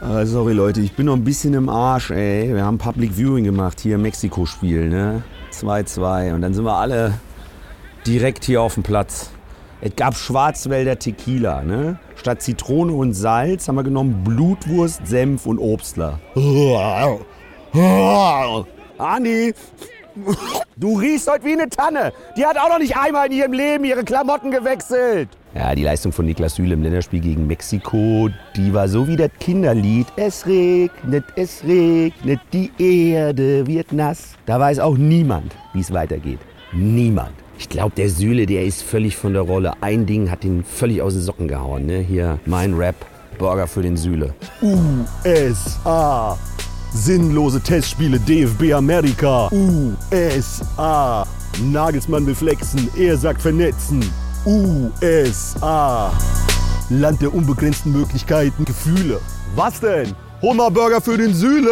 Ah, sorry Leute, ich bin noch ein bisschen im Arsch, ey. Wir haben Public Viewing gemacht, hier im Mexiko-Spiel, ne? 2-2. Und dann sind wir alle direkt hier auf dem Platz. Es gab Schwarzwälder Tequila, ne? Statt Zitrone und Salz haben wir genommen Blutwurst, Senf und Obstler. Andi, du riechst heute wie eine Tanne. Die hat auch noch nicht einmal in ihrem Leben ihre Klamotten gewechselt. Ja, die Leistung von Niklas Süle im Länderspiel gegen Mexiko, die war so wie das Kinderlied. Es regnet, es regnet, die Erde wird nass. Da weiß auch niemand, wie es weitergeht. Niemand. Ich glaube, der Süle, der ist völlig von der Rolle. Ein Ding hat ihn völlig aus den Socken gehauen. Ne? Hier mein Rap, Burger für den Süle. USA. Sinnlose Testspiele DFB Amerika. USA. Nagelsmann will flexen, er sagt vernetzen. USA. Land der unbegrenzten Möglichkeiten, Gefühle. Was denn? Hol Burger für den Süle.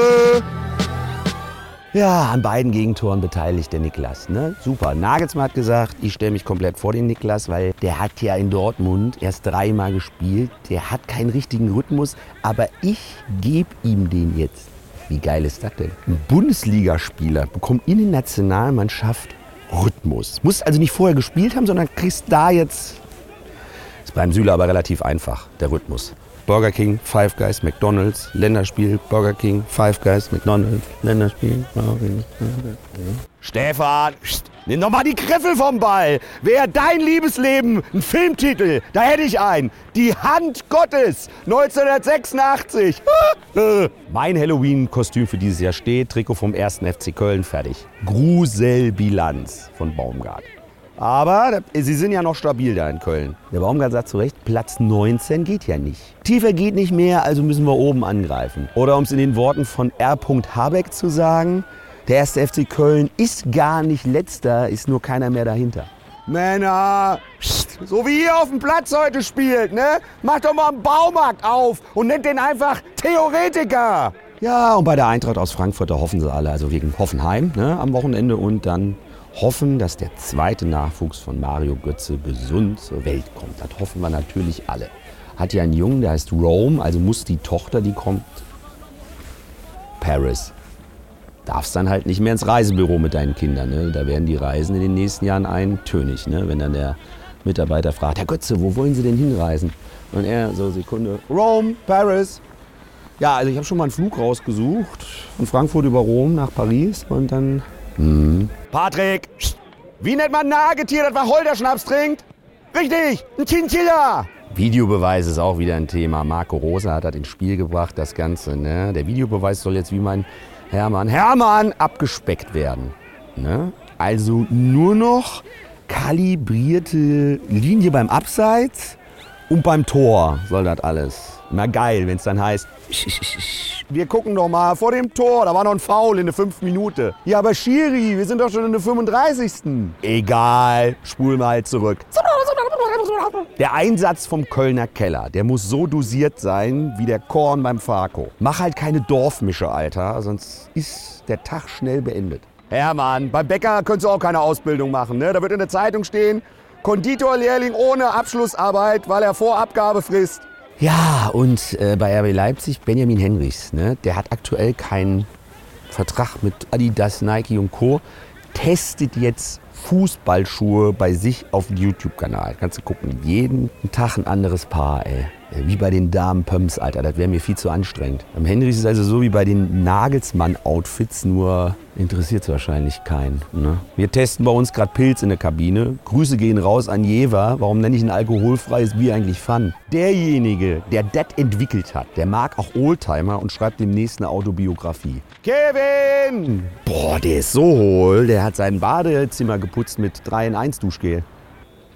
Ja, an beiden Gegentoren beteiligt der Niklas. Ne? Super. Nagelsmann hat gesagt, ich stelle mich komplett vor den Niklas, weil der hat ja in Dortmund erst dreimal gespielt. Der hat keinen richtigen Rhythmus, aber ich gebe ihm den jetzt. Wie geil ist das denn? Ein Bundesligaspieler bekommt in der Nationalmannschaft Rhythmus. Muss also nicht vorher gespielt haben, sondern kriegst da jetzt. Ist beim Süle aber relativ einfach, der Rhythmus. Burger King, Five Guys, McDonalds, Länderspiel, Burger King, Five Guys, McDonalds, Länderspiel, Burger King. Stefan, pst, nimm doch mal die Griffel vom Ball. Wäre dein Liebesleben ein Filmtitel, da hätte ich einen. Die Hand Gottes, 1986. mein Halloween-Kostüm für dieses Jahr steht, Trikot vom 1. FC Köln fertig. Gruselbilanz von Baumgart. Aber sie sind ja noch stabil da in Köln. Der Baumgart sagt zu Recht, Platz 19 geht ja nicht. Tiefer geht nicht mehr, also müssen wir oben angreifen. Oder um es in den Worten von R. Habeck zu sagen, der erste FC Köln ist gar nicht letzter, ist nur keiner mehr dahinter. Männer, so wie ihr auf dem Platz heute spielt, ne? Macht doch mal einen Baumarkt auf und nennt den einfach Theoretiker. Ja, und bei der Eintracht aus Frankfurt, da hoffen sie alle, also wegen Hoffenheim ne, am Wochenende und dann hoffen, dass der zweite Nachwuchs von Mario Götze gesund zur Welt kommt. Das hoffen wir natürlich alle. Hat ja einen Jungen, der heißt Rome, also muss die Tochter, die kommt, Paris. Darfst dann halt nicht mehr ins Reisebüro mit deinen Kindern. Ne? Da werden die Reisen in den nächsten Jahren eintönig. Ne? Wenn dann der Mitarbeiter fragt, Herr Götze, wo wollen Sie denn hinreisen? Und er so Sekunde, Rome, Paris. Ja, also ich habe schon mal einen Flug rausgesucht von Frankfurt über Rom nach Paris und dann hm. Patrick, wie nennt man ein Nagetier, das Wacholderschnaps trinkt? Richtig, ein Chinchilla. Videobeweis ist auch wieder ein Thema. Marco Rosa hat das ins Spiel gebracht, das Ganze. Ne? Der Videobeweis soll jetzt wie mein Hermann, Hermann abgespeckt werden. Ne? Also nur noch kalibrierte Linie beim Abseits und beim Tor soll das alles. Na geil, wenn es dann heißt, wir gucken doch mal vor dem Tor, da war noch ein Foul in der fünften Minute. Ja, aber Schiri, wir sind doch schon in der 35. Egal, spul mal zurück. Der Einsatz vom Kölner Keller, der muss so dosiert sein wie der Korn beim Farko. Mach halt keine Dorfmische, Alter, sonst ist der Tag schnell beendet. Hermann, beim Bäcker könntest du auch keine Ausbildung machen. Ne? Da wird in der Zeitung stehen, Konditorlehrling ohne Abschlussarbeit, weil er Vorabgabe frisst. Ja, und äh, bei RB Leipzig Benjamin Henrichs, ne? der hat aktuell keinen Vertrag mit Adidas, Nike und Co. Testet jetzt Fußballschuhe bei sich auf dem YouTube-Kanal. Kannst du gucken, jeden Tag ein anderes Paar, ey. Wie bei den Damen Pumps, Alter. Das wäre mir viel zu anstrengend. Am Henrys ist also so wie bei den Nagelsmann-Outfits, nur interessiert es wahrscheinlich keinen. Ne? Wir testen bei uns gerade Pilz in der Kabine. Grüße gehen raus an Jever. Warum nenne ich ein alkoholfreies Bier eigentlich Fun? Derjenige, der das entwickelt hat, der mag auch Oldtimer und schreibt demnächst eine Autobiografie. Kevin! Boah, der ist so hohl. Der hat sein Badezimmer geputzt mit 3 in 1 Duschgel.